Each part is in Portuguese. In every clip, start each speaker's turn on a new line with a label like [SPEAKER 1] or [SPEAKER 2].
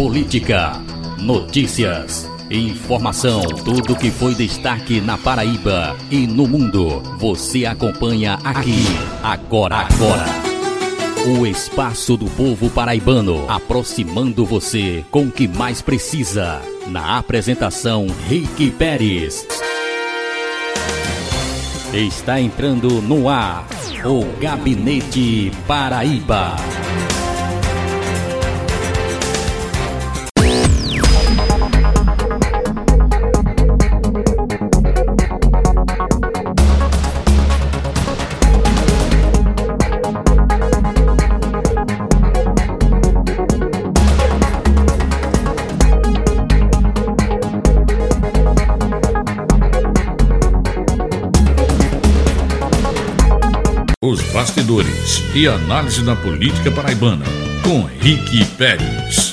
[SPEAKER 1] política, notícias, informação, tudo que foi destaque na Paraíba e no mundo. Você acompanha aqui, agora, agora. O espaço do povo paraibano, aproximando você com o que mais precisa. Na apresentação, Rick Pérez. Está entrando no ar o Gabinete Paraíba.
[SPEAKER 2] Bastidores e análise da política paraibana com Rick Pérez.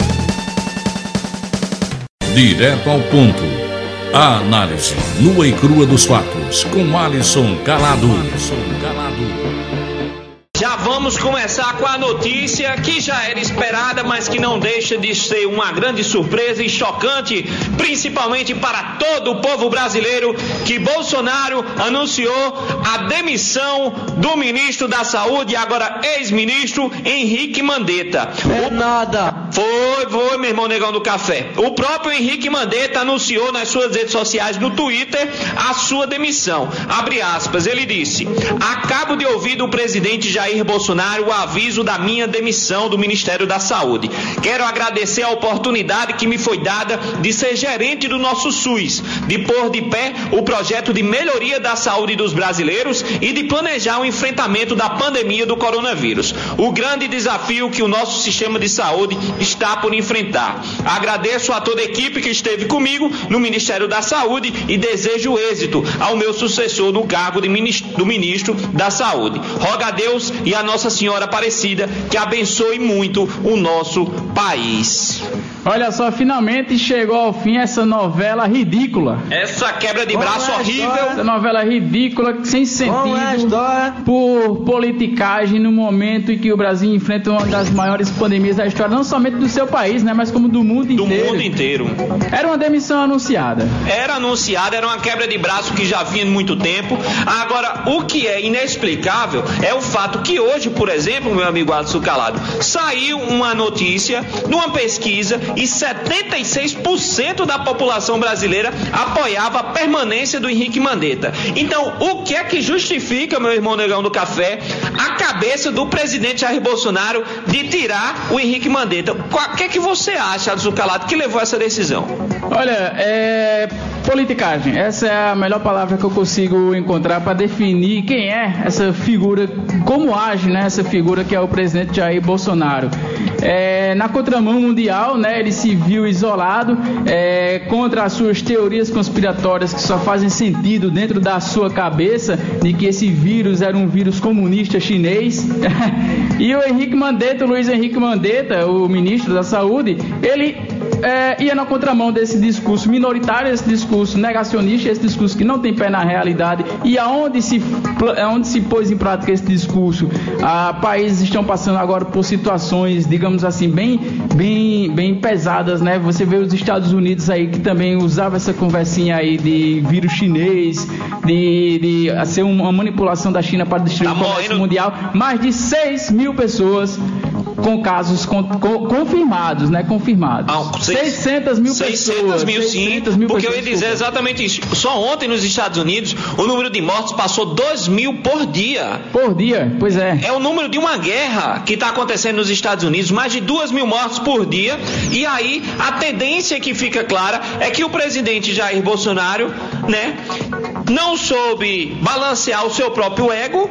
[SPEAKER 2] Direto ao ponto. A análise nua e crua dos fatos com Alisson Calado.
[SPEAKER 3] Já vamos começar com a notícia que já era esperada, mas que não deixa de ser uma grande surpresa e chocante, principalmente para todo o povo brasileiro, que Bolsonaro anunciou a demissão do ministro da Saúde, agora ex-ministro Henrique Mandetta.
[SPEAKER 4] É nada.
[SPEAKER 3] Foi, foi, meu irmão negão do café. O próprio Henrique Mandetta anunciou nas suas redes sociais, no Twitter, a sua demissão. Abre aspas, ele disse: Acabo de ouvir do presidente Jair Bolsonaro o aviso da minha demissão do Ministério da Saúde. Quero agradecer a oportunidade que me foi dada de ser gerente do nosso SUS, de pôr de pé o projeto de melhoria da saúde dos brasileiros e de planejar o enfrentamento da pandemia do coronavírus. O grande desafio que o nosso sistema de saúde está por enfrentar. Agradeço a toda a equipe que esteve comigo no Ministério da Saúde e desejo êxito ao meu sucessor no cargo ministro, do Ministro da Saúde. Roga a Deus e a Nossa Senhora Aparecida que abençoe muito o nosso país.
[SPEAKER 4] Olha só, finalmente chegou ao fim essa novela ridícula.
[SPEAKER 3] Essa quebra de braço horrível.
[SPEAKER 4] Essa novela ridícula, sem sentido, por politicagem no momento em que o Brasil enfrenta uma das maiores pandemias da história, não somente do seu país, né, mas como do mundo
[SPEAKER 3] Do
[SPEAKER 4] inteiro.
[SPEAKER 3] mundo inteiro.
[SPEAKER 4] Era uma demissão anunciada.
[SPEAKER 3] Era anunciada, era uma quebra de braço que já vinha de muito tempo. Agora, o que é inexplicável é o fato que hoje, por exemplo, meu amigo Alisson Calado, saiu uma notícia numa pesquisa e 76% da população brasileira apoiava a permanência do Henrique Mandetta. Então, o que é que justifica, meu irmão negão do café, a cabeça do presidente Jair Bolsonaro de tirar o Henrique Mandetta? O que é que você acha, Alisson Calado, que levou essa decisão?
[SPEAKER 4] Olha, é. Politicagem. Essa é a melhor palavra que eu consigo encontrar para definir quem é essa figura, como age né, essa figura que é o presidente Jair Bolsonaro. É, na contramão mundial, né, ele se viu isolado é, contra as suas teorias conspiratórias que só fazem sentido dentro da sua cabeça de que esse vírus era um vírus comunista chinês. e o Henrique Mandetta, o Luiz Henrique Mandetta, o ministro da Saúde, ele é, ia na contramão desse discurso minoritário, esse discurso negacionista, esse discurso que não tem pé na realidade. E aonde se, aonde se pôs em prática esse discurso? Ah, países estão passando agora por situações, digamos assim, bem, bem, bem pesadas, né? Você vê os Estados Unidos aí que também usava essa conversinha aí de vírus chinês, de, de ser uma manipulação da China para destruir
[SPEAKER 3] Tá
[SPEAKER 4] o comércio
[SPEAKER 3] morrendo.
[SPEAKER 4] mundial. Mais de 6 mil pessoas com casos con- con- confirmados, né? Confirmados.
[SPEAKER 3] Ah, seis-
[SPEAKER 4] 600 mil
[SPEAKER 3] 600
[SPEAKER 4] pessoas.
[SPEAKER 3] mil, sim.
[SPEAKER 4] 600 mil
[SPEAKER 3] porque eu ia
[SPEAKER 4] pessoas,
[SPEAKER 3] dizer
[SPEAKER 4] desculpa.
[SPEAKER 3] exatamente isso. Só ontem nos Estados Unidos, o número de mortos passou 2 mil por dia.
[SPEAKER 4] Por dia, pois é.
[SPEAKER 3] É o número de uma guerra que está acontecendo nos Estados Unidos, mais de 2 mil mortos por dia. E aí, a tendência que fica clara é que o presidente Jair Bolsonaro, né, não soube balancear o seu próprio ego,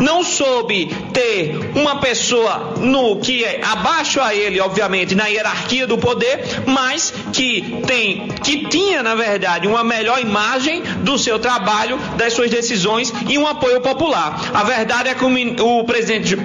[SPEAKER 3] não soube ter uma pessoa no que é abaixo a ele, obviamente, na hierarquia do poder, mas que tem, que tinha na verdade uma melhor imagem do seu trabalho, das suas decisões e um apoio popular. A verdade é que o, presidente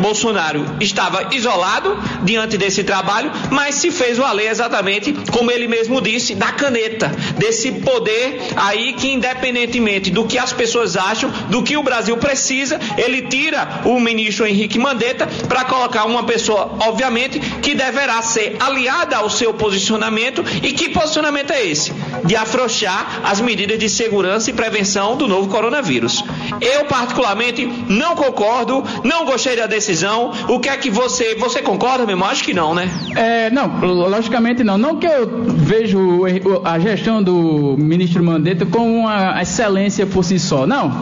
[SPEAKER 3] Bolsonaro estava isolado diante desse trabalho, mas se fez valer exatamente como ele mesmo disse, da caneta, desse poder aí que independentemente do que as pessoas acham, do que o Brasil precisa, ele tira o, ministro Henrique Mandetta para colocar uma pessoa, obviamente, que deverá ser aliada ao seu posicionamento. E que posicionamento é esse? De afrouxar as medidas de segurança e prevenção do novo coronavírus. Eu, particularmente, não concordo, não gostei da decisão. O que é que você. Você concorda, meu irmão? Acho que não, né?
[SPEAKER 4] É, não, logicamente não. Não que eu vejo a gestão do ministro Mandetta como uma excelência por si só. Não.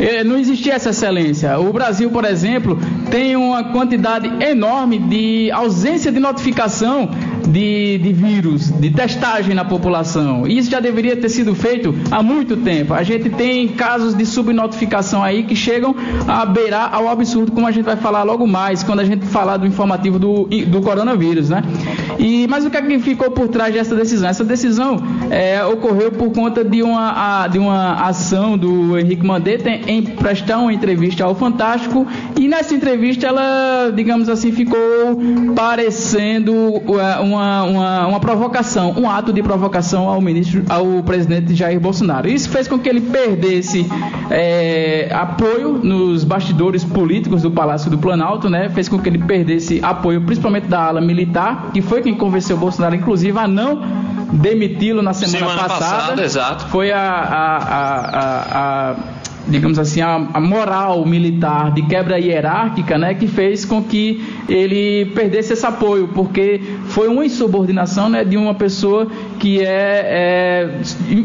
[SPEAKER 4] É, não existia essa excelência. O Brasil, por exemplo, tem uma quantidade enorme de ausência de notificação de, de vírus, de testagem na população. Isso já deveria ter sido feito há muito tempo. A gente tem casos de subnotificação aí que chegam a beirar ao absurdo, como a gente vai falar logo mais, quando a gente falar do informativo do, do coronavírus, né? E, mas o que, é que ficou por trás dessa decisão? Essa decisão é, ocorreu por conta de uma, a, de uma ação do Henrique Mandetta em prestar uma entrevista ao Fantástico nessa entrevista ela, digamos assim, ficou parecendo é, uma, uma, uma provocação, um ato de provocação ao ministro, ao presidente Jair Bolsonaro. Isso fez com que ele perdesse é, apoio nos bastidores políticos do Palácio do Planalto, né? Fez com que ele perdesse apoio, principalmente da ala militar, que foi quem convenceu o Bolsonaro, inclusive, a não demiti-lo na semana, semana passada. passada.
[SPEAKER 3] Exato.
[SPEAKER 4] Foi a, a, a, a digamos assim, a, a, moral militar de quebra hierárquica, né, que fez com que ele perdesse esse apoio, porque foi uma insubordinação né, de uma pessoa que é, é,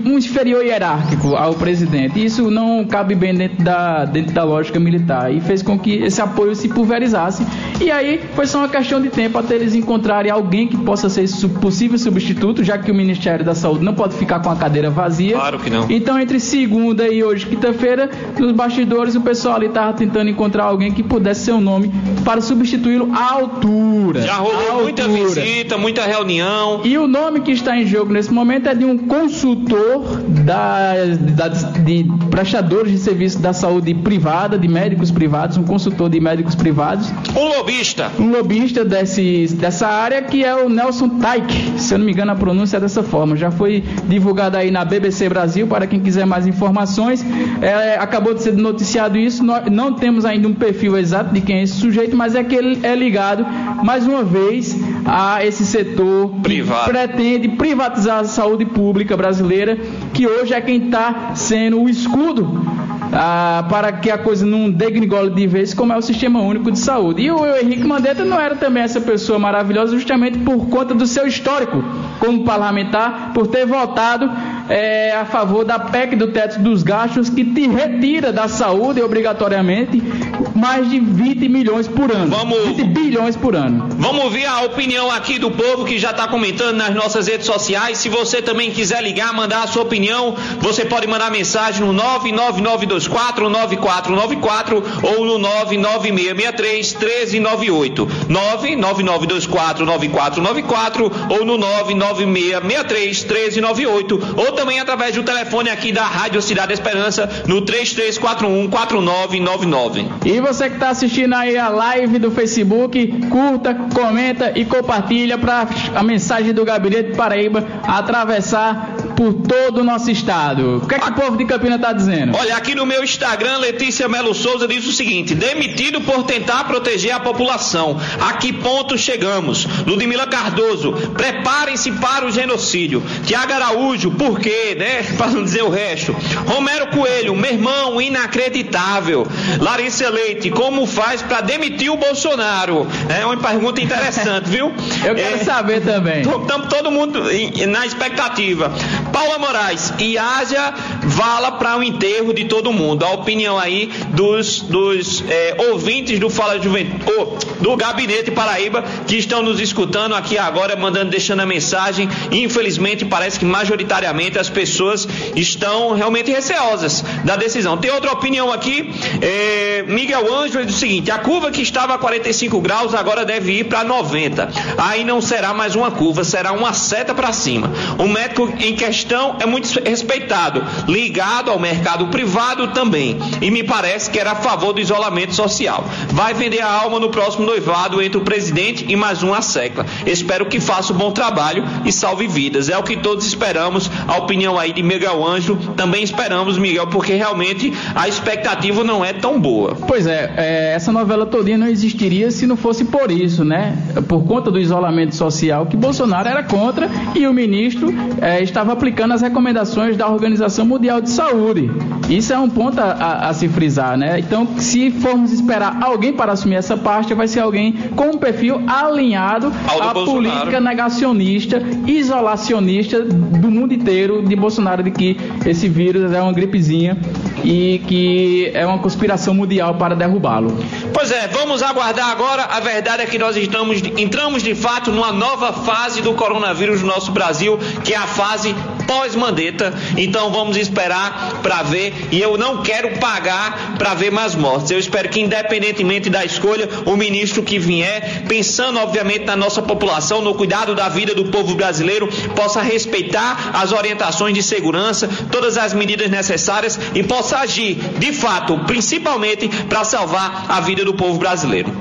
[SPEAKER 4] um inferior hierárquico ao presidente. Isso não cabe bem dentro da, dentro da lógica militar e fez com que esse apoio se pulverizasse. E aí foi só uma questão de tempo até eles encontrarem alguém que possa ser possível substituto, já que o Ministério da Saúde não pode ficar com a cadeira vazia.
[SPEAKER 3] Claro que não.
[SPEAKER 4] Então, entre segunda e hoje, quinta-feira, nos bastidores, o pessoal ali estava tentando encontrar alguém que pudesse ser o um nome para substituí-lo à altura.
[SPEAKER 3] Já rolou muita visita, muita reunião.
[SPEAKER 4] E o nome que está em jogo nesse momento é de um consultor da, da, de prestadores de serviço da saúde privada, de médicos privados, um consultor de médicos privados.
[SPEAKER 3] Um lobista.
[SPEAKER 4] Um lobista desse, dessa área que é o Nelson Taik. Se eu não me engano, a pronúncia é dessa forma. Já foi divulgado aí na BBC Brasil para quem quiser mais informações. É, acabou de ser noticiado isso. Nós não temos ainda um perfil exato de quem é esse sujeito, mas é que ele é ligado mais uma vez a esse setor
[SPEAKER 3] Privado.
[SPEAKER 4] que pretende privatizar a saúde pública brasileira, que hoje é quem está sendo o escudo ah, para que a coisa não degrigole de vez, como é o Sistema Único de Saúde. E o Henrique Mandetta não era também essa pessoa maravilhosa, justamente por conta do seu histórico como parlamentar, por ter votado é, a favor da PEC do teto dos gastos, que te retira da saúde obrigatoriamente mais de 20 milhões por ano.
[SPEAKER 3] Vamos,
[SPEAKER 4] 20 bilhões por ano.
[SPEAKER 3] Vamos ouvir a opinião aqui do povo que já está comentando nas nossas redes sociais. Se você também quiser ligar, mandar a sua opinião, você pode mandar mensagem no 999249494 ou no 99663 1398. 999249494 ou no 99663 1398 ou também através do telefone aqui da Rádio Cidade Esperança no 3341 4999.
[SPEAKER 4] E você que está assistindo aí a live do Facebook, curta, comenta e compartilha para a mensagem do Gabinete Paraíba atravessar por todo o nosso estado. O que é que o povo de Campina está dizendo?
[SPEAKER 3] Olha, aqui no meu Instagram, Letícia Melo Souza diz o seguinte: demitido por tentar proteger a população. A que ponto chegamos? Ludmila Cardoso, preparem-se para o genocídio. Tiago Araújo, por quê, né? Para não dizer o resto. Romero Coelho, meu irmão, inacreditável. Larissa Leite, como faz para demitir o Bolsonaro? É uma pergunta interessante, viu?
[SPEAKER 4] Eu quero é, saber também.
[SPEAKER 3] Estamos todo mundo na expectativa. Paula Moraes, e haja vala para o enterro de todo mundo. A opinião aí dos, dos é, ouvintes do Fala Juventude, oh, do Gabinete Paraíba, que estão nos escutando aqui agora, mandando, deixando a mensagem. Infelizmente, parece que majoritariamente as pessoas estão realmente receosas da decisão. Tem outra opinião aqui, é, Miguel Ângelo diz o seguinte: a curva que estava a 45 graus agora deve ir para 90. Aí não será mais uma curva, será uma seta para cima. O médico em questão é muito respeitado. ligado ao mercado privado também. E me parece que era a favor do isolamento social. Vai vender a alma no próximo noivado entre o presidente e mais uma secla. Espero que faça um bom trabalho e salve vidas. É o que todos esperamos. A opinião aí de Miguel Ângelo também esperamos, Miguel, porque realmente a expectativa não é tão boa.
[SPEAKER 4] Pois é, é essa novela todinha não existiria se não fosse por isso, né? Por conta do isolamento social que Bolsonaro era contra e o ministro é, estava aplicando as recomendações da Organização Mundial de Saúde. Isso é um ponto a, a, a, se frisar, né? Então, se formos esperar alguém para assumir essa parte, vai ser alguém com um perfil alinhado à política negacionista, isolacionista do mundo inteiro de Bolsonaro, de que esse vírus é uma gripezinha e que é uma conspiração mundial para derrubá-lo.
[SPEAKER 3] Pois é, vamos aguardar agora. A verdade é que nós estamos, entramos de fato numa nova fase do coronavírus no nosso Brasil, que é a fase pós-mandeta. Então vamos esperar para ver. E eu não quero pagar para ver mais mortes. Eu espero que, independentemente da escolha, o ministro que vier, pensando obviamente na nossa população, no cuidado da vida do povo brasileiro, possa respeitar as orientações de segurança, todas as medidas necessárias e agir, de fato, principalmente para salvar a vida do povo brasileiro.